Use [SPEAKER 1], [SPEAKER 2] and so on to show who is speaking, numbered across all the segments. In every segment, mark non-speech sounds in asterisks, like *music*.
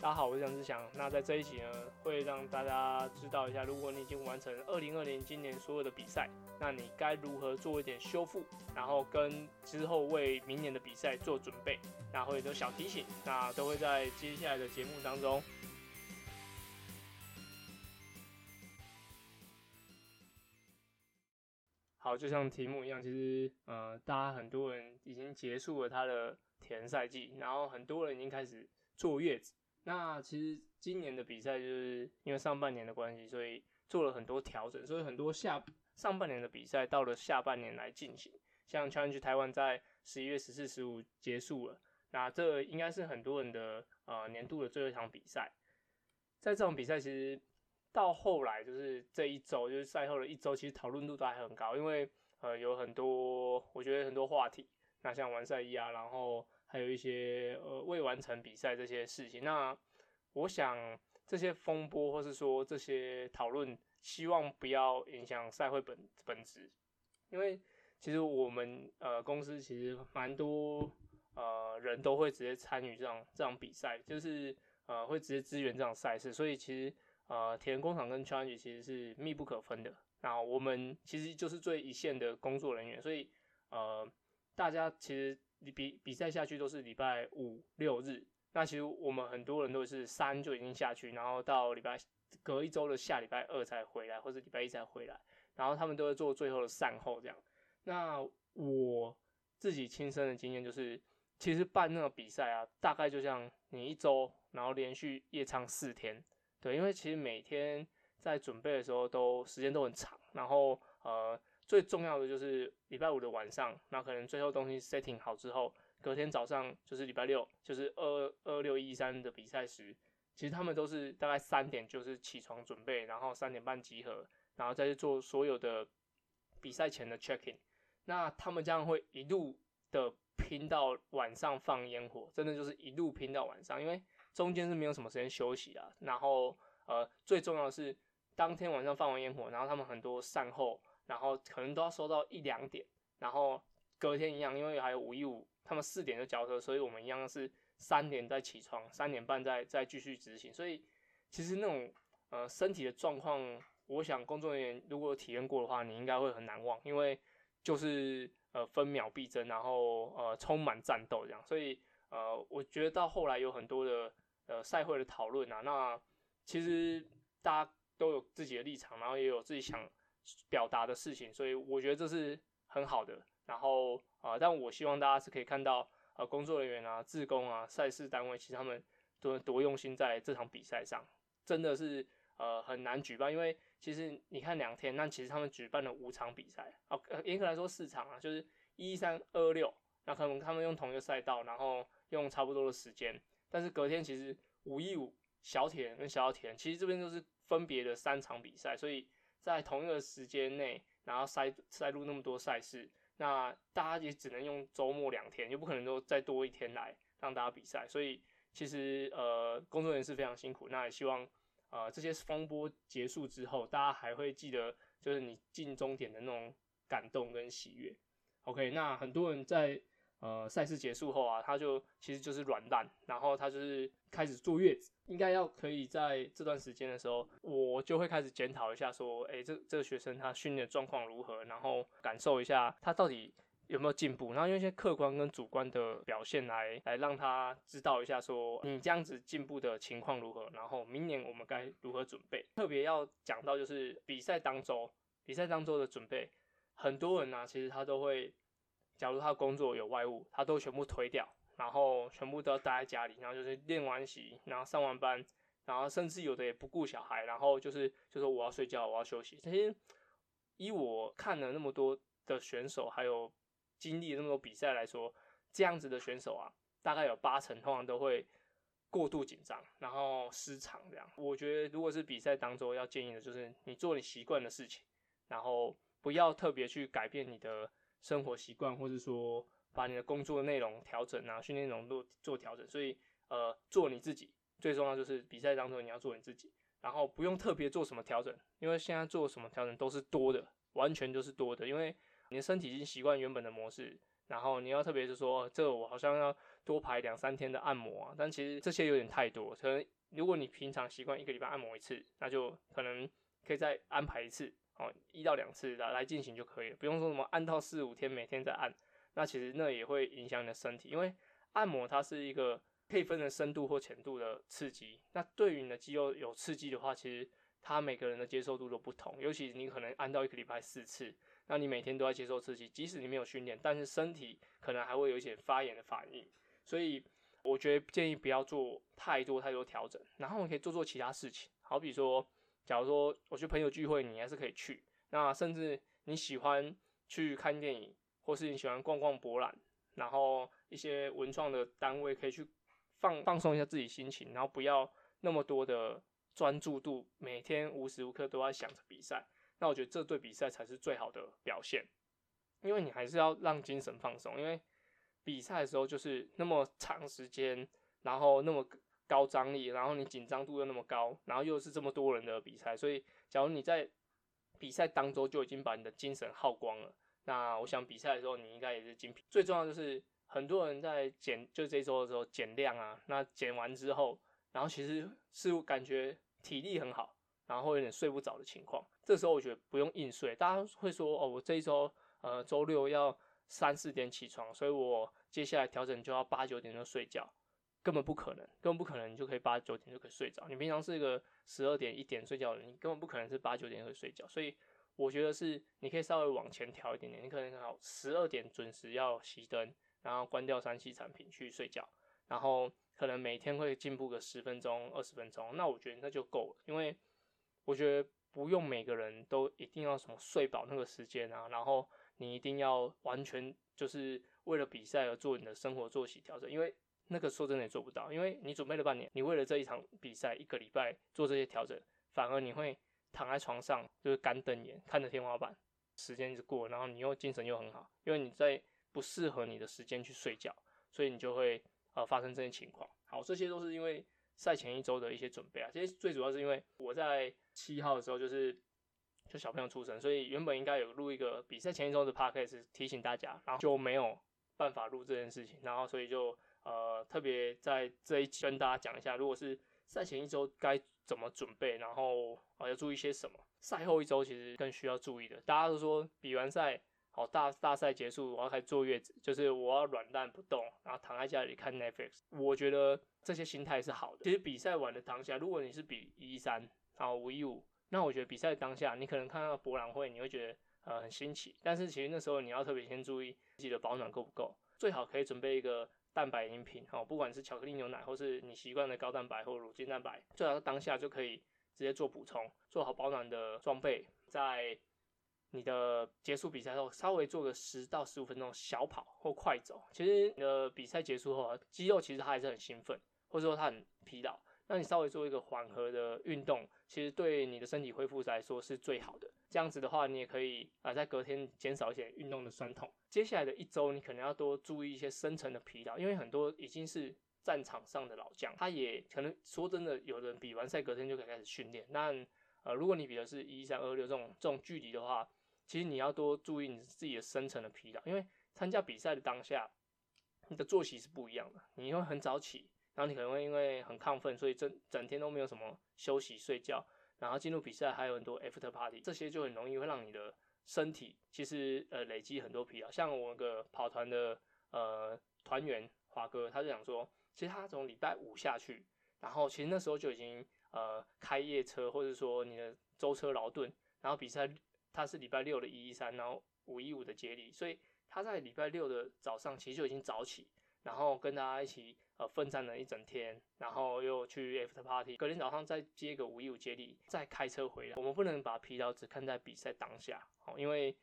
[SPEAKER 1] 大家好，我是杨志祥。那在这一集呢，会让大家知道一下，如果你已经完成二零二零今年所有的比赛，那你该如何做一点修复，然后跟之后为明年的比赛做准备。那会有小提醒，那都会在接下来的节目当中。好，就像题目一样，其实呃，大家很多人已经结束了他的田赛季，然后很多人已经开始坐月子。那其实今年的比赛就是因为上半年的关系，所以做了很多调整，所以很多下上半年的比赛到了下半年来进行。像 Challenge 台湾在十一月十四、十五结束了，那这应该是很多人的呃年度的最后一场比赛。在这种比赛，其实到后来就是这一周，就是赛后的一周，其实讨论度都还很高，因为呃有很多我觉得很多话题，那像完赛一啊，然后。还有一些呃未完成比赛这些事情，那我想这些风波或是说这些讨论，希望不要影响赛会本本质，因为其实我们呃公司其实蛮多呃人都会直接参与这样这样比赛，就是呃会直接支援这场赛事，所以其实呃铁人工厂跟 challenge 其实是密不可分的。那我们其实就是最一线的工作人员，所以呃大家其实。你比比赛下去都是礼拜五六日，那其实我们很多人都是三就已经下去，然后到礼拜隔一周的下礼拜二才回来，或者礼拜一才回来，然后他们都会做最后的善后这样。那我自己亲身的经验就是，其实办那个比赛啊，大概就像你一周，然后连续夜唱四天，对，因为其实每天在准备的时候都时间都很长，然后呃。最重要的就是礼拜五的晚上，那可能最后东西 setting 好之后，隔天早上就是礼拜六，就是二二六一三的比赛时，其实他们都是大概三点就是起床准备，然后三点半集合，然后再去做所有的比赛前的 checking。那他们将会一路的拼到晚上放烟火，真的就是一路拼到晚上，因为中间是没有什么时间休息啊。然后呃，最重要的是当天晚上放完烟火，然后他们很多善后。然后可能都要收到一两点，然后隔天一样，因为还有五一五，他们四点就交车，所以我们一样是三点再起床，三点半再再继续执行。所以其实那种呃身体的状况，我想工作人员如果体验过的话，你应该会很难忘，因为就是呃分秒必争，然后呃充满战斗这样。所以呃我觉得到后来有很多的呃赛会的讨论啊，那其实大家都有自己的立场，然后也有自己想。表达的事情，所以我觉得这是很好的。然后啊，但我希望大家是可以看到，呃，工作人员啊、志工啊、赛事单位，其实他们都多用心在这场比赛上，真的是呃很难举办。因为其实你看两天，那其实他们举办了五场比赛，哦，严格来说四场啊，就是一三二六，那可能他们用同一个赛道，然后用差不多的时间，但是隔天其实五一五小铁跟小铁，其实这边都是分别的三场比赛，所以。在同一个时间内，然后塞塞入那么多赛事，那大家也只能用周末两天，又不可能说再多一天来让大家比赛，所以其实呃工作人员是非常辛苦。那也希望呃这些风波结束之后，大家还会记得就是你进终点的那种感动跟喜悦。OK，那很多人在。呃，赛事结束后啊，他就其实就是软蛋，然后他就是开始坐月子。应该要可以在这段时间的时候，我就会开始检讨一下，说，哎，这这个学生他训练状况如何，然后感受一下他到底有没有进步，然后用一些客观跟主观的表现来来让他知道一下，说你这样子进步的情况如何，然后明年我们该如何准备。特别要讲到就是比赛当周，比赛当周的准备，很多人呢，其实他都会。假如他工作有外务，他都全部推掉，然后全部都要待在家里，然后就是练完习，然后上完班，然后甚至有的也不顾小孩，然后就是就说我要睡觉，我要休息。这些以我看了那么多的选手，还有经历那么多比赛来说，这样子的选手啊，大概有八成通常都会过度紧张，然后失常这样。我觉得如果是比赛当中要建议的，就是你做你习惯的事情，然后不要特别去改变你的。生活习惯，或者说把你的工作内容调整啊，训练内容做做调整。所以，呃，做你自己最重要就是比赛当中你要做你自己，然后不用特别做什么调整，因为现在做什么调整都是多的，完全就是多的。因为你的身体已经习惯原本的模式，然后你要特别是说，这我好像要多排两三天的按摩啊，但其实这些有点太多。可能如果你平常习惯一个礼拜按摩一次，那就可能可以再安排一次，哦，一到两次来来进行就可以了，不用说什么按到四五天每天在按。那其实那也会影响你的身体，因为按摩它是一个可以分的深度或浅度的刺激。那对于你的肌肉有刺激的话，其实它每个人的接受度都不同。尤其你可能按到一个礼拜四次。那你每天都在接受刺激，即使你没有训练，但是身体可能还会有一些发炎的反应，所以我觉得建议不要做太多太多调整，然后你可以做做其他事情，好比说，假如说我去朋友聚会，你还是可以去，那甚至你喜欢去看电影，或是你喜欢逛逛博览，然后一些文创的单位可以去放放松一下自己心情，然后不要那么多的专注度，每天无时无刻都在想着比赛。那我觉得这对比赛才是最好的表现，因为你还是要让精神放松，因为比赛的时候就是那么长时间，然后那么高张力，然后你紧张度又那么高，然后又是这么多人的比赛，所以假如你在比赛当中就已经把你的精神耗光了，那我想比赛的时候你应该也是精疲。最重要就是很多人在减，就这周的时候减量啊，那减完之后，然后其实是感觉体力很好。然后有点睡不着的情况，这时候我觉得不用硬睡。大家会说哦，我这一周呃周六要三四点起床，所以我接下来调整就要八九点就睡觉，根本不可能，根本不可能你就可以八九点就可以睡着。你平常是一个十二点一点睡觉的人，你根本不可能是八九点会睡觉。所以我觉得是你可以稍微往前调一点点，你可能好十二点准时要熄灯，然后关掉三 C 产品去睡觉，然后可能每天会进步个十分钟二十分钟，那我觉得那就够了，因为。我觉得不用每个人都一定要什么睡饱那个时间啊，然后你一定要完全就是为了比赛而做你的生活作息调整，因为那个说真的也做不到，因为你准备了半年，你为了这一场比赛一个礼拜做这些调整，反而你会躺在床上就是干瞪眼看着天花板，时间一过，然后你又精神又很好，因为你在不适合你的时间去睡觉，所以你就会呃发生这些情况。好，这些都是因为。赛前一周的一些准备啊，其实最主要是因为我在七号的时候就是就小朋友出生，所以原本应该有录一个比赛前一周的 podcast 提醒大家，然后就没有办法录这件事情，然后所以就呃特别在这一期跟大家讲一下，如果是赛前一周该怎么准备，然后啊要注意些什么，赛后一周其实更需要注意的。大家都说比完赛。好，大大赛结束，我要开始坐月子，就是我要软蛋不动，然后躺在家里看 Netflix。我觉得这些心态是好的。其实比赛完的当下，如果你是比一三，然后五一五，那我觉得比赛当下，你可能看到博览会，你会觉得呃很新奇。但是其实那时候你要特别先注意自己的保暖够不够，最好可以准备一个蛋白饮品，哦，不管是巧克力牛奶，或是你习惯的高蛋白或乳清蛋白，最好当下就可以直接做补充，做好保暖的装备，在。你的结束比赛后，稍微做个十到十五分钟小跑或快走，其实你的比赛结束后，肌肉其实它还是很兴奋，或者说它很疲劳。那你稍微做一个缓和的运动，其实对你的身体恢复来说是最好的。这样子的话，你也可以啊，在隔天减少一些运动的酸痛。接下来的一周，你可能要多注意一些深层的疲劳，因为很多已经是战场上的老将，他也可能说真的，有人比完赛隔天就可以开始训练。那呃，如果你比的是一三二六这种这种距离的话，其实你要多注意你自己的深层的疲劳，因为参加比赛的当下，你的作息是不一样的。你会很早起，然后你可能会因为很亢奋，所以整整天都没有什么休息睡觉，然后进入比赛还有很多 after party，这些就很容易会让你的身体其实呃累积很多疲劳。像我个跑团的呃团员华哥，他就讲说，其实他从礼拜五下去，然后其实那时候就已经呃开夜车，或者说你的舟车劳顿，然后比赛。他是礼拜六的一一三，然后五一五的接力，所以他在礼拜六的早上其实就已经早起，然后跟大家一起呃奋战了一整天，然后又去 after party，隔天早上再接个五一五接力，再开车回来。我们不能把疲劳只看在比赛当下，哦，因为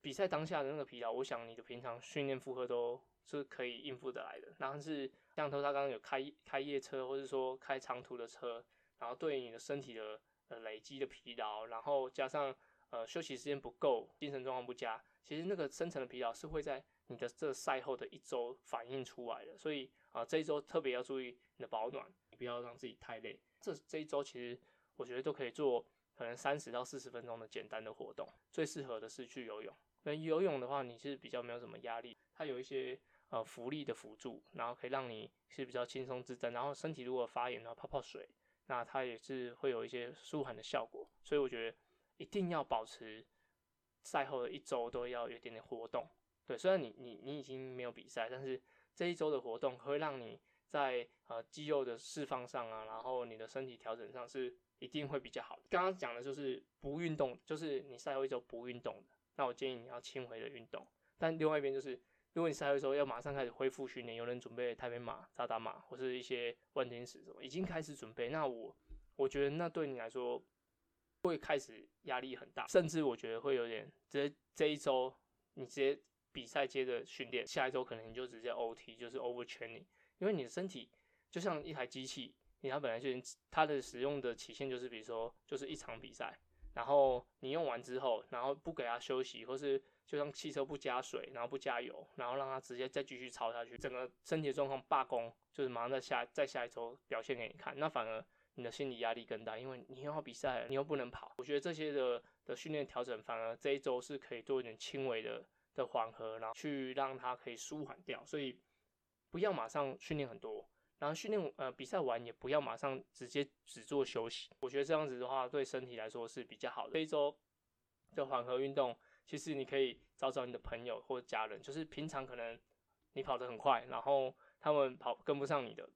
[SPEAKER 1] 比赛当下的那个疲劳，我想你的平常训练负荷都是可以应付得来的。然后是像头他刚刚有开开夜车，或者说开长途的车，然后对你的身体的呃累积的疲劳，然后加上。呃，休息时间不够，精神状况不佳，其实那个深层的疲劳是会在你的这赛后的一周反映出来的。所以啊，这一周特别要注意你的保暖，你不要让自己太累。这这一周其实我觉得都可以做，可能三十到四十分钟的简单的活动。最适合的是去游泳。那游泳的话，你是比较没有什么压力，它有一些呃浮力的辅助，然后可以让你是比较轻松自在。然后身体如果发炎的话，泡泡水，那它也是会有一些舒缓的效果。所以我觉得一定要保持赛后的一周都要有一点点活动。对，虽然你你你已经没有比赛，但是这一周的活动会让你在呃肌肉的释放上啊，然后你的身体调整上是一定会比较好的。刚刚讲的就是不运动，就是你赛后一周不运动的。那我建议你要轻微的运动，但另外一边就是，如果你赛后时候要马上开始恢复训练，有人准备台北马、扎达马或是一些万金石什么，已经开始准备，那我我觉得那对你来说会开始压力很大，甚至我觉得会有点，这这一周你直接比赛接着训练，下一周可能你就直接 OT，就是 overtraining，因为你的身体就像一台机器，你它本来就它的使用的期限就是比如说就是一场比赛。然后你用完之后，然后不给它休息，或是就像汽车不加水，然后不加油，然后让它直接再继续超下去，整个身体状况罢工，就是马上在下在下一周表现给你看，那反而你的心理压力更大，因为你又要比赛，你又不能跑。我觉得这些的的训练调整，反而这一周是可以做一点轻微的的缓和，然后去让它可以舒缓掉，所以不要马上训练很多。然后训练呃比赛完也不要马上直接只做休息，我觉得这样子的话对身体来说是比较好的。这一周的缓和运动，其实你可以找找你的朋友或家人，就是平常可能你跑得很快，然后他们跑跟不上你的，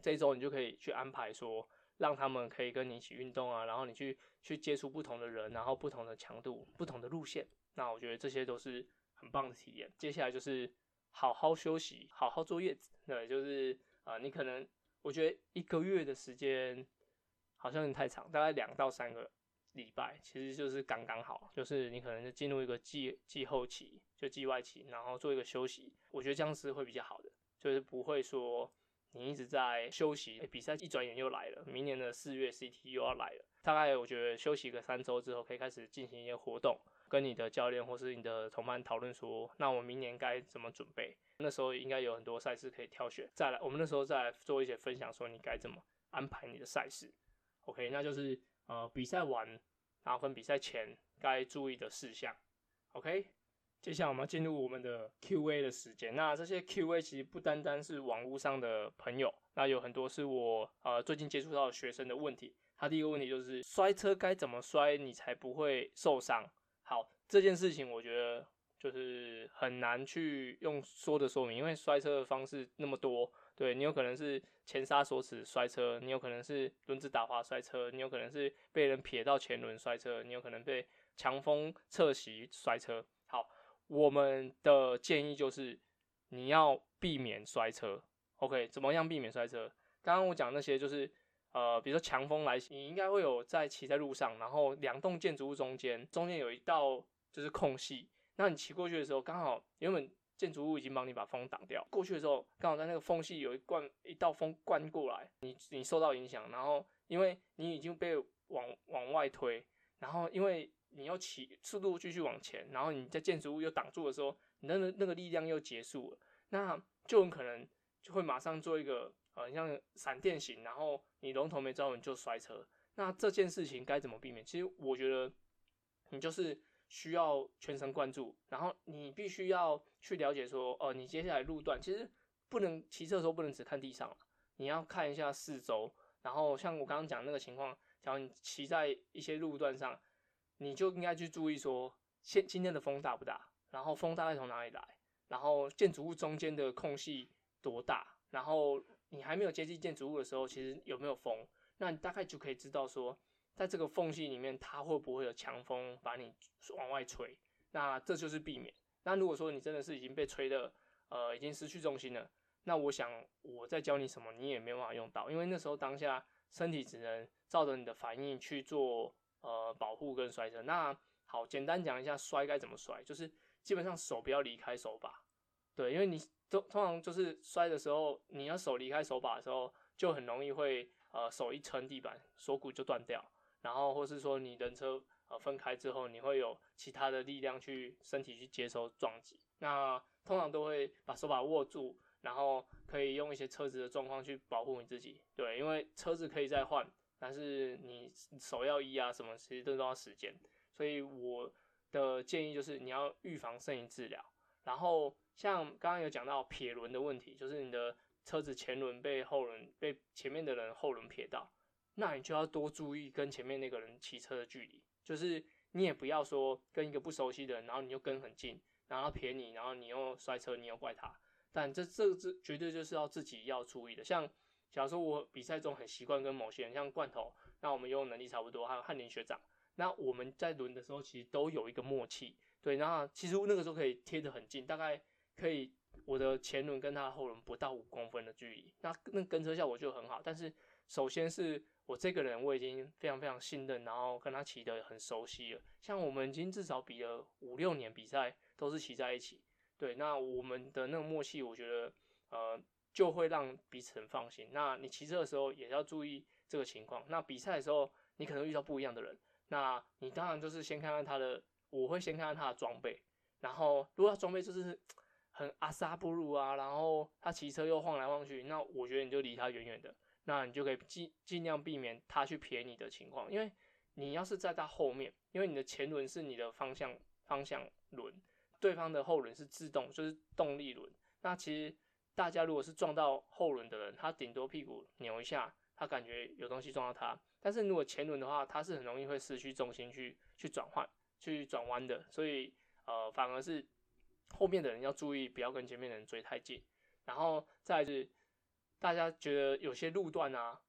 [SPEAKER 1] 这一周你就可以去安排说，让他们可以跟你一起运动啊，然后你去去接触不同的人，然后不同的强度、不同的路线，那我觉得这些都是很棒的体验。接下来就是好好休息，好好坐月子，对，就是。啊，你可能我觉得一个月的时间好像有点太长，大概两到三个礼拜，其实就是刚刚好。就是你可能就进入一个季季后期，就季外期，然后做一个休息，我觉得这样是会比较好的，就是不会说你一直在休息，比赛一转眼又来了，明年的四月 CT 又要来了。大概我觉得休息个三周之后，可以开始进行一些活动，跟你的教练或是你的同伴讨论说，那我明年该怎么准备。那时候应该有很多赛事可以挑选，再来，我们那时候再来做一些分享，说你该怎么安排你的赛事。OK，那就是呃比赛完，然后跟比赛前该注意的事项。OK，接下来我们要进入我们的 Q&A 的时间。那这些 Q&A 其实不单单是网络上的朋友，那有很多是我呃最近接触到的学生的问题。他第一个问题就是摔车该怎么摔你才不会受伤？好，这件事情我觉得。就是很难去用说的说明，因为摔车的方式那么多，对你有可能是前刹锁齿摔车，你有可能是轮子打滑摔车，你有可能是被人撇到前轮摔车，你有可能被强风侧袭摔车。好，我们的建议就是你要避免摔车。OK，怎么样避免摔车？刚刚我讲那些就是呃，比如说强风来袭，你应该会有在骑在路上，然后两栋建筑物中间中间有一道就是空隙。那你骑过去的时候，刚好原本建筑物已经帮你把风挡掉，过去的时候刚好在那个缝隙有一灌一道风灌过来，你你受到影响，然后因为你已经被往往外推，然后因为你要骑速度继续往前，然后你在建筑物又挡住的时候，你那那个力量又结束了，那就很可能就会马上做一个呃像闪电型，然后你龙头没抓稳就摔车。那这件事情该怎么避免？其实我觉得你就是。需要全神贯注，然后你必须要去了解说，哦，你接下来路段其实不能骑车的时候不能只看地上你要看一下四周。然后像我刚刚讲那个情况，假如你骑在一些路段上，你就应该去注意说，现今天的风大不大，然后风大概从哪里来，然后建筑物中间的空隙多大，然后你还没有接近建筑物的时候，其实有没有风，那你大概就可以知道说。在这个缝隙里面，它会不会有强风把你往外吹？那这就是避免。那如果说你真的是已经被吹的，呃，已经失去重心了，那我想我在教你什么，你也没办法用到，因为那时候当下身体只能照着你的反应去做呃保护跟摔车。那好，简单讲一下摔该怎么摔，就是基本上手不要离开手把，对，因为你都通常就是摔的时候，你要手离开手把的时候，就很容易会呃手一撑地板，锁骨就断掉。然后，或是说你人车呃分开之后，你会有其他的力量去身体去接收撞击。那通常都会把手把握住，然后可以用一些车子的状况去保护你自己。对，因为车子可以再换，但是你手要医啊什么，其实都都要时间。所以我的建议就是你要预防胜于治疗。然后像刚刚有讲到撇轮的问题，就是你的车子前轮被后轮被前面的人后轮撇到，那你就要多注意跟前面那个人骑车的距离，就是你也不要说跟一个不熟悉的人，然后你就跟很近，然后撇你，然后你又摔车，你又怪他。但这这这绝对就是要自己要注意的。像假如说我比赛中很习惯跟某些人，像罐头，那我们游泳能力差不多，还有翰林学长，那我们在轮的时候其实都有一个默契。对，那其实那个时候可以贴得很近，大概可以我的前轮跟他的后轮不到五公分的距离，那那跟车效果就很好。但是首先是我这个人我已经非常非常信任，然后跟他骑得很熟悉了。像我们已经至少比了五六年比赛都是骑在一起，对，那我们的那个默契，我觉得呃就会让彼此很放心。那你骑车的时候也要注意这个情况。那比赛的时候你可能遇到不一样的人，那你当然就是先看看他的。我会先看看他的装备，然后如果他装备就是很阿萨布鲁啊，然后他骑车又晃来晃去，那我觉得你就离他远远的，那你就可以尽尽量避免他去撇你的情况，因为你要是在他后面，因为你的前轮是你的方向方向轮，对方的后轮是自动就是动力轮，那其实大家如果是撞到后轮的人，他顶多屁股扭一下，他感觉有东西撞到他，但是如果前轮的话，他是很容易会失去重心去去转换。去转弯的，所以呃，反而是后面的人要注意，不要跟前面的人追太近。然后再是，大家觉得有些路段啊，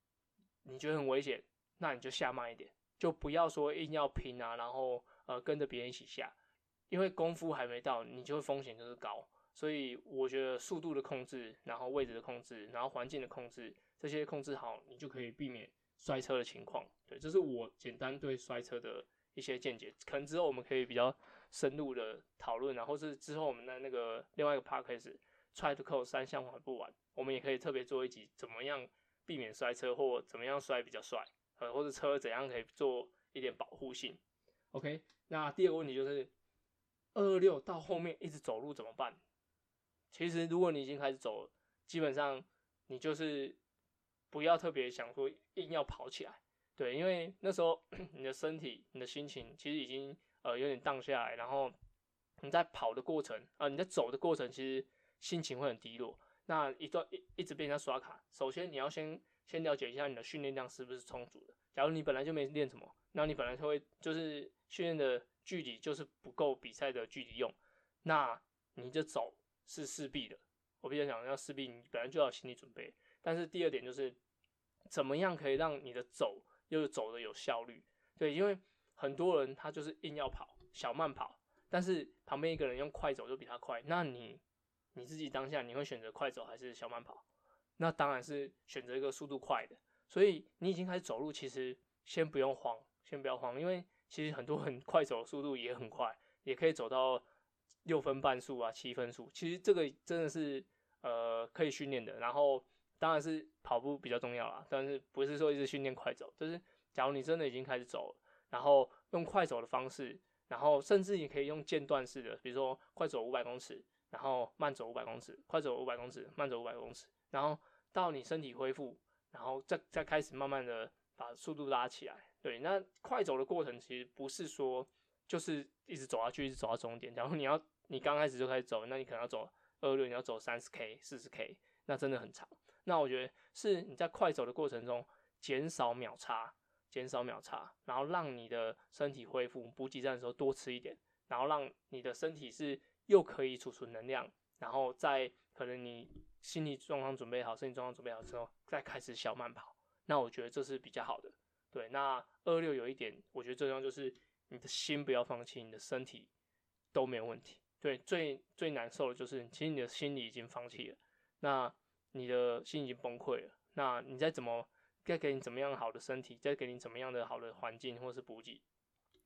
[SPEAKER 1] 你觉得很危险，那你就下慢一点，就不要说硬要拼啊，然后呃跟着别人一起下，因为功夫还没到，你就会风险就是高。所以我觉得速度的控制，然后位置的控制，然后环境的控制，这些控制好，你就可以避免摔车的情况。对，这是我简单对摔车的。一些见解，可能之后我们可以比较深入的讨论然后是之后我们的那个另外一个 p a r k a s try to call 三项玩不玩，我们也可以特别做一集，怎么样避免摔车，或怎么样摔比较帅，呃，或者车怎样可以做一点保护性。OK，那第二个问题就是二二六到后面一直走路怎么办？其实如果你已经开始走了，基本上你就是不要特别想说硬要跑起来。对，因为那时候 *clears throat* 你的身体、你的心情其实已经呃有点荡下来，然后你在跑的过程啊，你在走的过程，其实心情会很低落。那一段一一直被人家刷卡，首先你要先先了解一下你的训练量是不是充足的。假如你本来就没练什么，那你本来就会就是训练的距离就是不够比赛的距离用，那你就走是势必的。我比较想要势必你本来就要心理准备。但是第二点就是怎么样可以让你的走。又走的有效率，对，因为很多人他就是硬要跑小慢跑，但是旁边一个人用快走就比他快，那你你自己当下你会选择快走还是小慢跑？那当然是选择一个速度快的。所以你已经开始走路，其实先不用慌，先不要慌，因为其实很多人快走的速度也很快，也可以走到六分半速啊、七分速。其实这个真的是呃可以训练的，然后。当然是跑步比较重要啦，但是不是说一直训练快走，就是假如你真的已经开始走了，然后用快走的方式，然后甚至你可以用间断式的，比如说快走五百公尺，然后慢走五百公尺，快走五百公尺，慢走五百公尺，然后到你身体恢复，然后再再开始慢慢的把速度拉起来。对，那快走的过程其实不是说就是一直走下去，一直走到终点。假如你要你刚开始就开始走，那你可能要走二六，你要走三十 K、四十 K，那真的很长。那我觉得是你在快走的过程中减少秒差，减少秒差，然后让你的身体恢复，补给站的时候多吃一点，然后让你的身体是又可以储存能量，然后在可能你心理状况准备好，身体状况准备好之后，再开始小慢跑。那我觉得这是比较好的。对，那二六有一点，我觉得最重要就是你的心不要放弃，你的身体都没有问题。对，最最难受的就是其实你的心理已经放弃了。那你的心已经崩溃了，那你再怎么再给你怎么样好的身体，再给你怎么样的好的环境或是补给，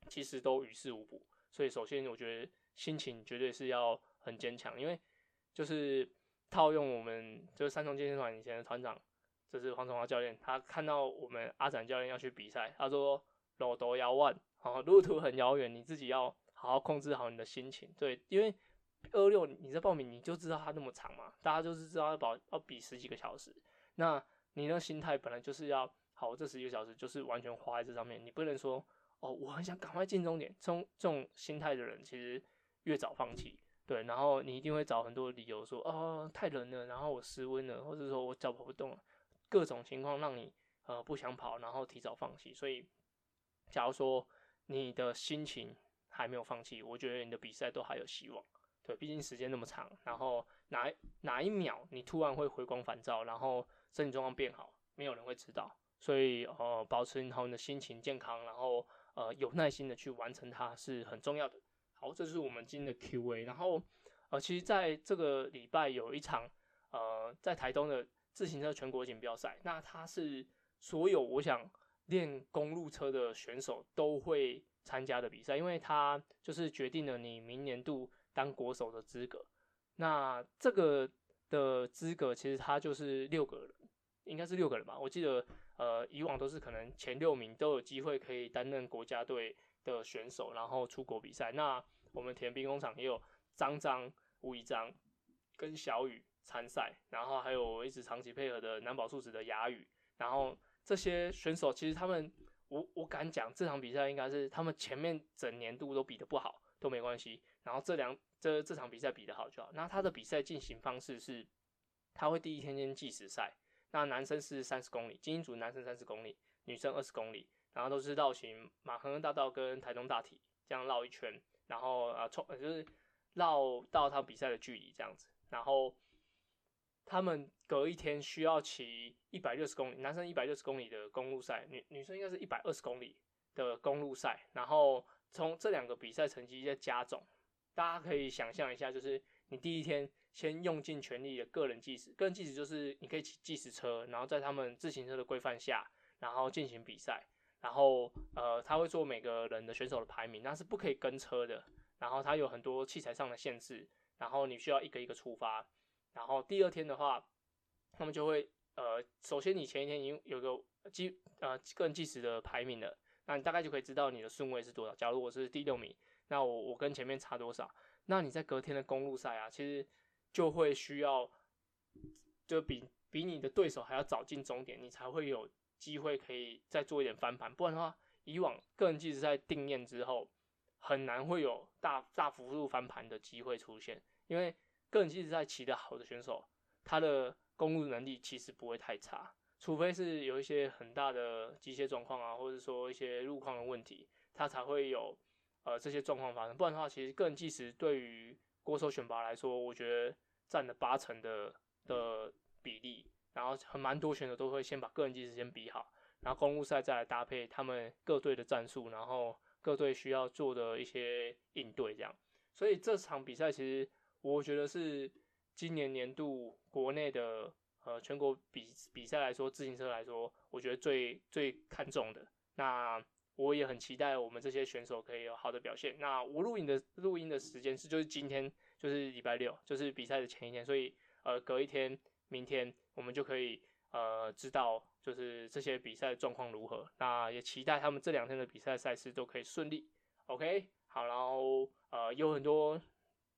[SPEAKER 1] 其实都于事无补。所以首先我觉得心情绝对是要很坚强，因为就是套用我们就是三重健身团以前的团长，就是黄崇华教练，他看到我们阿展教练要去比赛，他说路途遥远，好路途很遥远，你自己要好好控制好你的心情，对，因为。二六，你在报名你就知道它那么长嘛？大家就是知道要保要比十几个小时，那你那心态本来就是要好，这十几个小时就是完全花在这上面。你不能说哦，我很想赶快进终点，这种这种心态的人，其实越早放弃，对，然后你一定会找很多理由说，哦，太冷了，然后我失温了，或者说我脚跑不动了，各种情况让你呃不想跑，然后提早放弃。所以，假如说你的心情还没有放弃，我觉得你的比赛都还有希望。对，毕竟时间那么长，然后哪哪一秒你突然会回光返照，然后身体状况变好，没有人会知道。所以，呃，保持你好你的心情健康，然后呃有耐心的去完成它是很重要的。好，这是我们今天的 Q&A。然后，呃，其实在这个礼拜有一场呃在台东的自行车全国锦标赛，那它是所有我想练公路车的选手都会参加的比赛，因为它就是决定了你明年度。当国手的资格，那这个的资格其实他就是六个人，应该是六个人吧。我记得，呃，以往都是可能前六名都有机会可以担任国家队的选手，然后出国比赛。那我们田兵工厂也有张张、吴一章跟小雨参赛，然后还有我一直长期配合的南宝素子的雅雨，然后这些选手其实他们，我我敢讲这场比赛应该是他们前面整年度都比的不好都没关系，然后这两。这这场比赛比得好就好。那他的比赛进行方式是，他会第一天先计时赛。那男生是三十公里，精英组男生三十公里，女生二十公里，然后都是绕行马亨大道跟台东大体这样绕一圈，然后啊冲就是绕到他比赛的距离这样子。然后他们隔一天需要骑一百六十公里，男生一百六十公里的公路赛，女女生应该是一百二十公里的公路赛。然后从这两个比赛成绩再加总。大家可以想象一下，就是你第一天先用尽全力的个人计时，个人计时就是你可以骑计时车，然后在他们自行车的规范下，然后进行比赛，然后呃他会做每个人的选手的排名，那是不可以跟车的，然后他有很多器材上的限制，然后你需要一个一个出发，然后第二天的话，他们就会呃首先你前一天已经有个计呃个人计时的排名了，那你大概就可以知道你的顺位是多少。假如我是第六名。那我我跟前面差多少？那你在隔天的公路赛啊，其实就会需要，就比比你的对手还要早进终点，你才会有机会可以再做一点翻盘。不然的话，以往个人计时赛定验之后，很难会有大大幅度翻盘的机会出现。因为个人计时赛骑得好的选手，他的公路能力其实不会太差，除非是有一些很大的机械状况啊，或者说一些路况的问题，他才会有。呃，这些状况发生，不然的话，其实个人计时对于国手选拔来说，我觉得占了八成的的比例。然后很蛮多选手都会先把个人计时先比好，然后公路赛再来搭配他们各队的战术，然后各队需要做的一些应对这样。所以这场比赛其实我觉得是今年年度国内的呃全国比比赛来说，自行车来说，我觉得最最看重的那。我也很期待我们这些选手可以有好的表现。那我录影的录音的时间是就是今天，就是礼拜六，就是比赛的前一天，所以呃隔一天，明天我们就可以呃知道就是这些比赛状况如何。那也期待他们这两天的比赛赛事都可以顺利。OK，好，然后呃有很多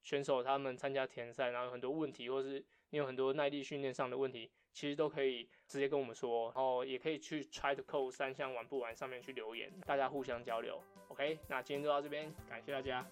[SPEAKER 1] 选手他们参加田赛，然后很多问题，或是你有很多耐力训练上的问题。其实都可以直接跟我们说，然后也可以去 try to code 三项玩不玩上面去留言，大家互相交流。OK，那今天就到这边，感谢大家。